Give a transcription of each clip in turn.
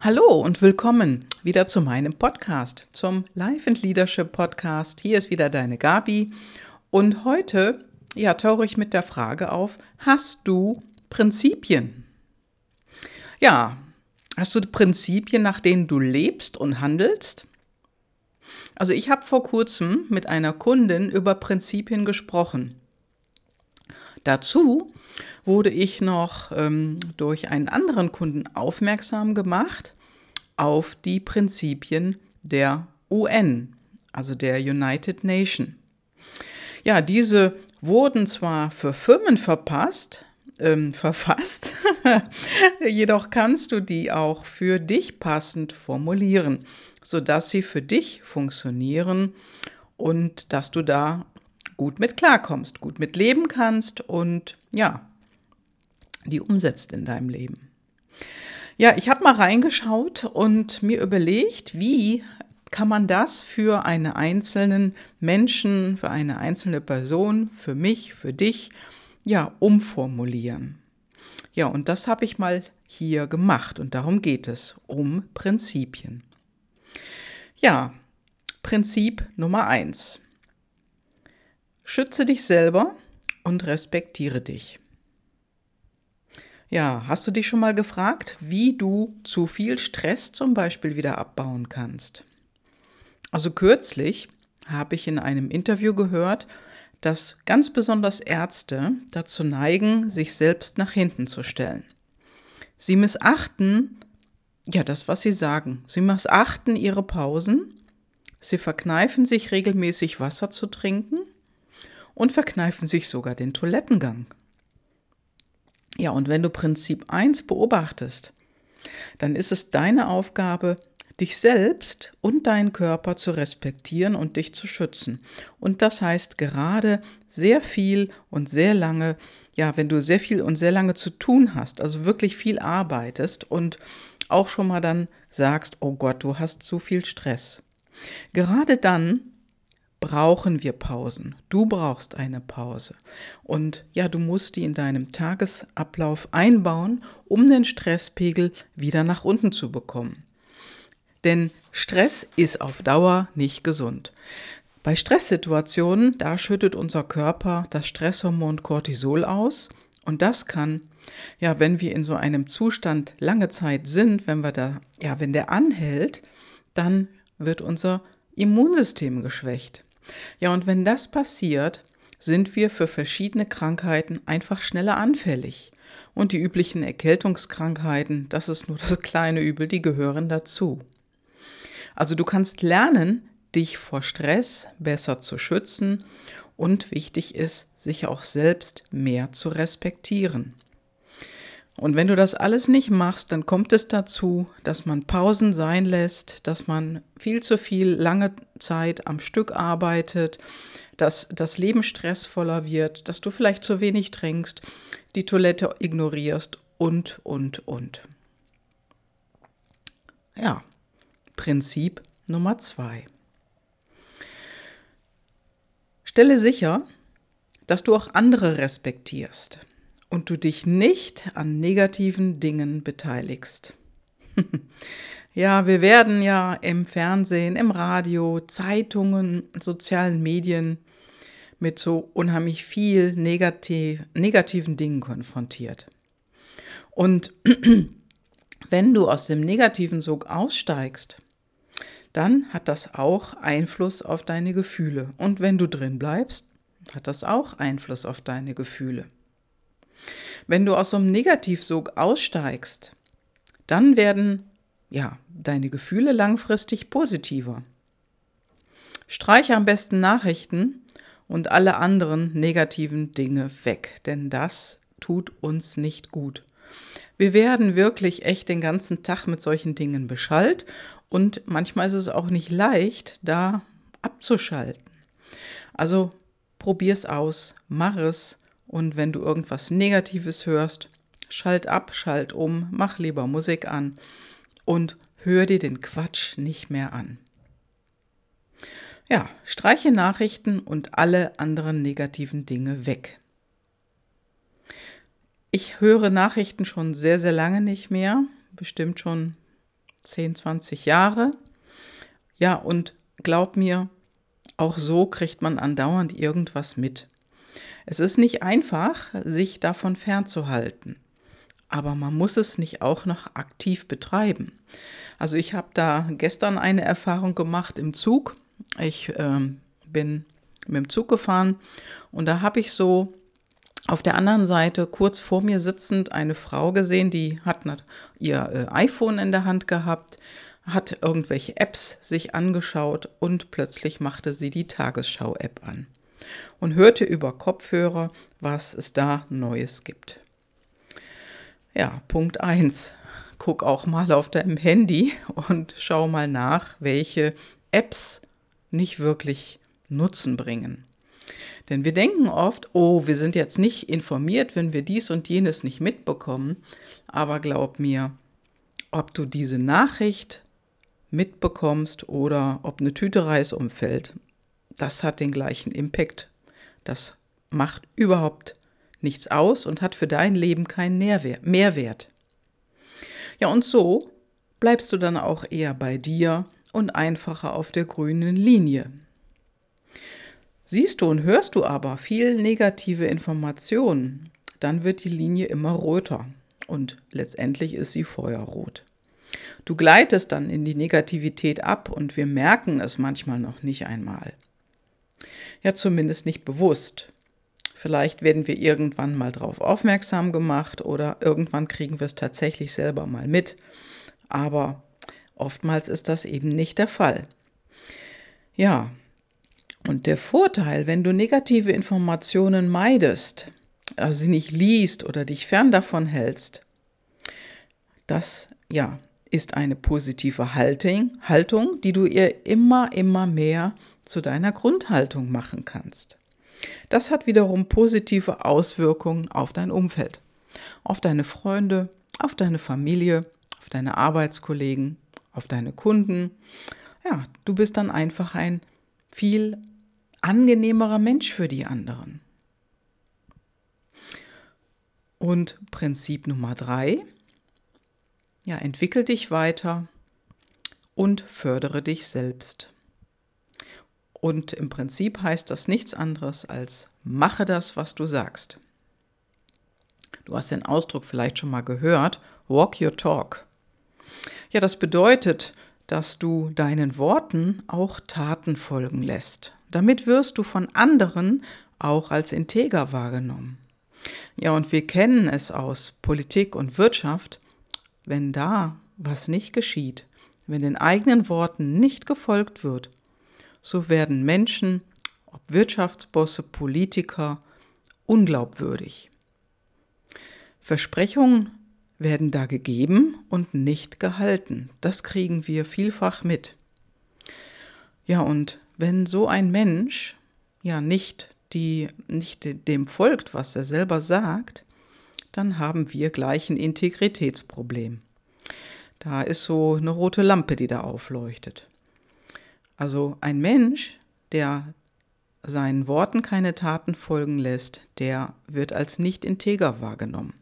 Hallo und willkommen wieder zu meinem Podcast, zum Life and Leadership Podcast. Hier ist wieder deine Gabi und heute ja tauche ich mit der Frage auf: Hast du Prinzipien? Ja, hast du Prinzipien, nach denen du lebst und handelst? Also ich habe vor kurzem mit einer Kundin über Prinzipien gesprochen. Dazu wurde ich noch ähm, durch einen anderen Kunden aufmerksam gemacht auf die Prinzipien der UN, also der United Nation. Ja, diese wurden zwar für Firmen verpasst, ähm, verfasst, jedoch kannst du die auch für dich passend formulieren, sodass sie für dich funktionieren und dass du da gut mit klarkommst, gut mit leben kannst und ja, die umsetzt in deinem Leben. Ja, ich habe mal reingeschaut und mir überlegt, wie kann man das für einen einzelnen Menschen, für eine einzelne Person, für mich, für dich, ja, umformulieren. Ja, und das habe ich mal hier gemacht und darum geht es, um Prinzipien. Ja, Prinzip Nummer eins: Schütze dich selber und respektiere dich. Ja, hast du dich schon mal gefragt, wie du zu viel Stress zum Beispiel wieder abbauen kannst? Also kürzlich habe ich in einem Interview gehört, dass ganz besonders Ärzte dazu neigen, sich selbst nach hinten zu stellen. Sie missachten ja das, was sie sagen. Sie missachten ihre Pausen, sie verkneifen sich regelmäßig Wasser zu trinken und verkneifen sich sogar den Toilettengang. Ja, und wenn du Prinzip 1 beobachtest, dann ist es deine Aufgabe, dich selbst und deinen Körper zu respektieren und dich zu schützen. Und das heißt gerade sehr viel und sehr lange, ja, wenn du sehr viel und sehr lange zu tun hast, also wirklich viel arbeitest und auch schon mal dann sagst, oh Gott, du hast zu viel Stress. Gerade dann brauchen wir Pausen. Du brauchst eine Pause. Und ja, du musst die in deinem Tagesablauf einbauen, um den Stresspegel wieder nach unten zu bekommen. Denn Stress ist auf Dauer nicht gesund. Bei Stresssituationen, da schüttet unser Körper das Stresshormon Cortisol aus und das kann ja, wenn wir in so einem Zustand lange Zeit sind, wenn wir da ja, wenn der anhält, dann wird unser Immunsystem geschwächt. Ja, und wenn das passiert, sind wir für verschiedene Krankheiten einfach schneller anfällig. Und die üblichen Erkältungskrankheiten, das ist nur das kleine Übel, die gehören dazu. Also du kannst lernen, dich vor Stress besser zu schützen und wichtig ist, sich auch selbst mehr zu respektieren. Und wenn du das alles nicht machst, dann kommt es dazu, dass man Pausen sein lässt, dass man viel zu viel lange Zeit am Stück arbeitet, dass das Leben stressvoller wird, dass du vielleicht zu wenig trinkst, die Toilette ignorierst und, und, und. Ja, Prinzip Nummer zwei. Stelle sicher, dass du auch andere respektierst und du dich nicht an negativen Dingen beteiligst. ja, wir werden ja im Fernsehen, im Radio, Zeitungen, sozialen Medien mit so unheimlich viel negativ, negativen Dingen konfrontiert. Und wenn du aus dem negativen Sog aussteigst, dann hat das auch Einfluss auf deine Gefühle. Und wenn du drin bleibst, hat das auch Einfluss auf deine Gefühle. Wenn du aus so einem Negativsog aussteigst, dann werden ja deine Gefühle langfristig positiver. Streiche am besten Nachrichten und alle anderen negativen Dinge weg, denn das tut uns nicht gut. Wir werden wirklich echt den ganzen Tag mit solchen Dingen beschallt und manchmal ist es auch nicht leicht, da abzuschalten. Also probier's aus, mach es und wenn du irgendwas Negatives hörst, schalt ab, schalt um, mach lieber Musik an und hör dir den Quatsch nicht mehr an. Ja, streiche Nachrichten und alle anderen negativen Dinge weg. Ich höre Nachrichten schon sehr, sehr lange nicht mehr, bestimmt schon 10, 20 Jahre. Ja, und glaub mir, auch so kriegt man andauernd irgendwas mit. Es ist nicht einfach, sich davon fernzuhalten, aber man muss es nicht auch noch aktiv betreiben. Also ich habe da gestern eine Erfahrung gemacht im Zug. Ich ähm, bin mit dem Zug gefahren und da habe ich so auf der anderen Seite kurz vor mir sitzend eine Frau gesehen, die hat ihr äh, iPhone in der Hand gehabt, hat irgendwelche Apps sich angeschaut und plötzlich machte sie die Tagesschau-App an und hörte über Kopfhörer, was es da Neues gibt. Ja, Punkt 1. Guck auch mal auf deinem Handy und schau mal nach, welche Apps nicht wirklich Nutzen bringen. Denn wir denken oft, oh, wir sind jetzt nicht informiert, wenn wir dies und jenes nicht mitbekommen. Aber glaub mir, ob du diese Nachricht mitbekommst oder ob eine Tüte Reis umfällt, das hat den gleichen Impact. Das macht überhaupt nichts aus und hat für dein Leben keinen Mehrwert. Ja, und so bleibst du dann auch eher bei dir und einfacher auf der grünen Linie. Siehst du und hörst du aber viel negative Informationen, dann wird die Linie immer röter und letztendlich ist sie feuerrot. Du gleitest dann in die Negativität ab und wir merken es manchmal noch nicht einmal. Ja, zumindest nicht bewusst. Vielleicht werden wir irgendwann mal darauf aufmerksam gemacht oder irgendwann kriegen wir es tatsächlich selber mal mit. Aber oftmals ist das eben nicht der Fall. Ja, und der Vorteil, wenn du negative Informationen meidest, also sie nicht liest oder dich fern davon hältst, das ja ist eine positive Haltung, die du ihr immer, immer mehr zu deiner Grundhaltung machen kannst. Das hat wiederum positive Auswirkungen auf dein Umfeld, auf deine Freunde, auf deine Familie, auf deine Arbeitskollegen, auf deine Kunden. Ja, du bist dann einfach ein viel angenehmerer Mensch für die anderen. Und Prinzip Nummer drei, ja, entwickel dich weiter und fördere dich selbst. Und im Prinzip heißt das nichts anderes als mache das, was du sagst. Du hast den Ausdruck vielleicht schon mal gehört, walk your talk. Ja, das bedeutet, dass du deinen Worten auch Taten folgen lässt. Damit wirst du von anderen auch als integer wahrgenommen. Ja, und wir kennen es aus Politik und Wirtschaft, wenn da was nicht geschieht, wenn den eigenen Worten nicht gefolgt wird, so werden Menschen, ob Wirtschaftsbosse, Politiker, unglaubwürdig. Versprechungen werden da gegeben und nicht gehalten. Das kriegen wir vielfach mit. Ja, und wenn so ein Mensch ja nicht, die, nicht dem folgt, was er selber sagt, dann haben wir gleich ein Integritätsproblem. Da ist so eine rote Lampe, die da aufleuchtet. Also ein Mensch, der seinen Worten keine Taten folgen lässt, der wird als nicht integer wahrgenommen.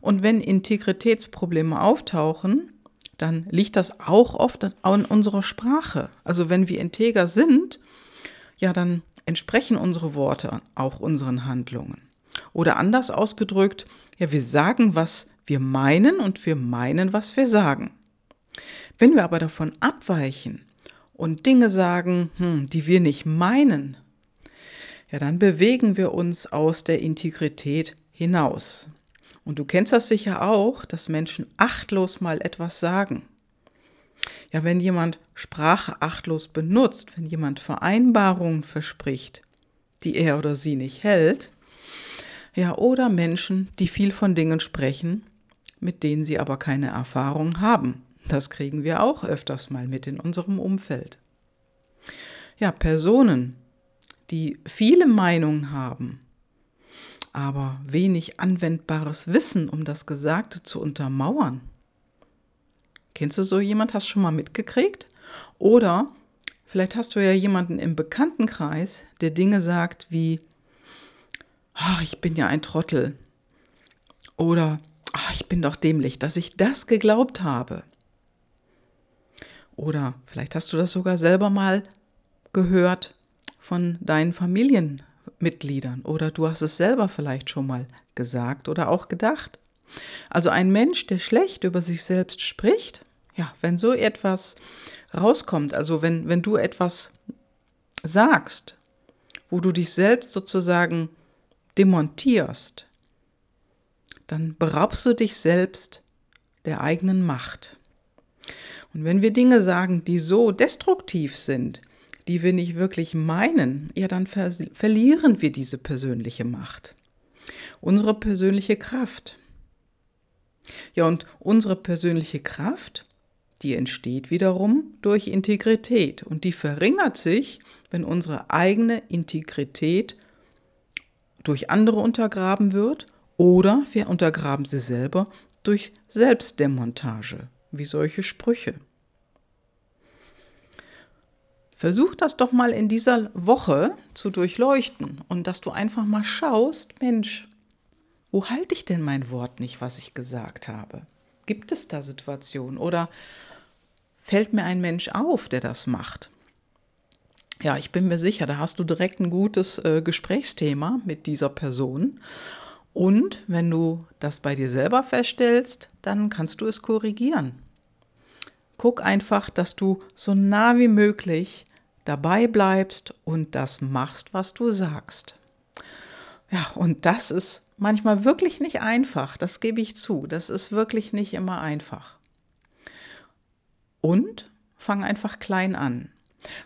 Und wenn Integritätsprobleme auftauchen, dann liegt das auch oft an unserer Sprache. Also wenn wir integer sind, ja, dann entsprechen unsere Worte auch unseren Handlungen. Oder anders ausgedrückt, ja, wir sagen, was wir meinen und wir meinen, was wir sagen. Wenn wir aber davon abweichen und Dinge sagen, hm, die wir nicht meinen, ja, dann bewegen wir uns aus der Integrität hinaus. Und du kennst das sicher auch, dass Menschen achtlos mal etwas sagen. Ja, wenn jemand Sprache achtlos benutzt, wenn jemand Vereinbarungen verspricht, die er oder sie nicht hält, ja, oder Menschen, die viel von Dingen sprechen, mit denen sie aber keine Erfahrung haben. Das kriegen wir auch öfters mal mit in unserem Umfeld. Ja, Personen, die viele Meinungen haben, aber wenig anwendbares Wissen, um das Gesagte zu untermauern. Kennst du so jemand? Hast schon mal mitgekriegt? Oder vielleicht hast du ja jemanden im Bekanntenkreis, der Dinge sagt wie, oh, ich bin ja ein Trottel. Oder oh, ich bin doch dämlich, dass ich das geglaubt habe. Oder vielleicht hast du das sogar selber mal gehört von deinen Familienmitgliedern oder du hast es selber vielleicht schon mal gesagt oder auch gedacht. Also ein Mensch, der schlecht über sich selbst spricht, ja, wenn so etwas rauskommt, also wenn, wenn du etwas sagst, wo du dich selbst sozusagen demontierst, dann beraubst du dich selbst der eigenen Macht. Und wenn wir Dinge sagen, die so destruktiv sind, die wir nicht wirklich meinen, ja, dann ver verlieren wir diese persönliche Macht, unsere persönliche Kraft. Ja, und unsere persönliche Kraft, die entsteht wiederum durch Integrität. Und die verringert sich, wenn unsere eigene Integrität durch andere untergraben wird oder wir untergraben sie selber durch Selbstdemontage, wie solche Sprüche. Versuch das doch mal in dieser Woche zu durchleuchten und dass du einfach mal schaust, Mensch, wo halte ich denn mein Wort nicht, was ich gesagt habe? Gibt es da Situationen oder fällt mir ein Mensch auf, der das macht? Ja, ich bin mir sicher, da hast du direkt ein gutes äh, Gesprächsthema mit dieser Person. Und wenn du das bei dir selber feststellst, dann kannst du es korrigieren. Guck einfach, dass du so nah wie möglich dabei bleibst und das machst, was du sagst. Ja, und das ist manchmal wirklich nicht einfach, das gebe ich zu. Das ist wirklich nicht immer einfach. Und fang einfach klein an.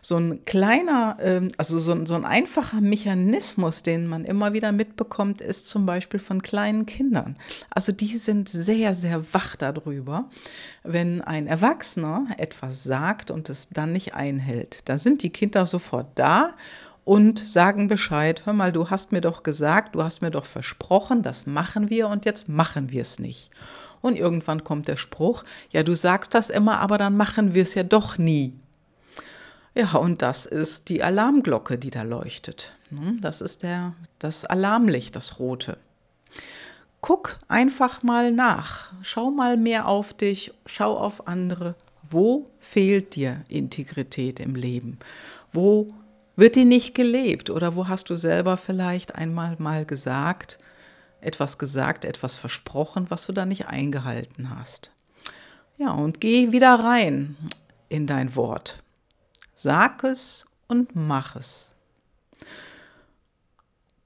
So ein kleiner, ähm, also so ein, so ein einfacher Mechanismus, den man immer wieder mitbekommt, ist zum Beispiel von kleinen Kindern. Also die sind sehr, sehr wach darüber, wenn ein Erwachsener etwas sagt und es dann nicht einhält. Da sind die Kinder sofort da und sagen Bescheid, hör mal, du hast mir doch gesagt, du hast mir doch versprochen, das machen wir und jetzt machen wir es nicht. Und irgendwann kommt der Spruch, ja, du sagst das immer, aber dann machen wir es ja doch nie. Ja, und das ist die Alarmglocke, die da leuchtet. Hm, das ist der, das Alarmlicht, das rote. Guck einfach mal nach. Schau mal mehr auf dich, schau auf andere. Wo fehlt dir Integrität im Leben? Wo wird die nicht gelebt? Oder wo hast du selber vielleicht einmal mal gesagt, etwas gesagt, etwas versprochen, was du da nicht eingehalten hast? Ja, und geh wieder rein in dein Wort. Sag es und mach es.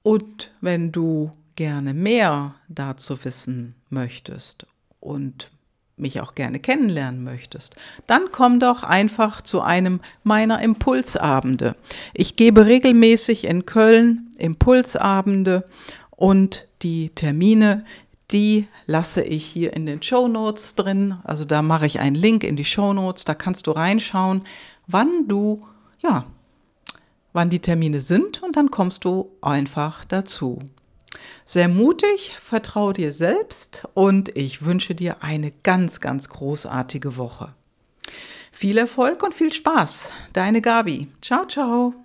Und wenn du gerne mehr dazu wissen möchtest und mich auch gerne kennenlernen möchtest, dann komm doch einfach zu einem meiner Impulsabende. Ich gebe regelmäßig in Köln Impulsabende und die Termine, die lasse ich hier in den Show Notes drin. Also da mache ich einen Link in die Show Notes, da kannst du reinschauen wann du, ja, wann die Termine sind und dann kommst du einfach dazu. Sehr mutig, vertraue dir selbst und ich wünsche dir eine ganz, ganz großartige Woche. Viel Erfolg und viel Spaß. Deine Gabi. Ciao, ciao.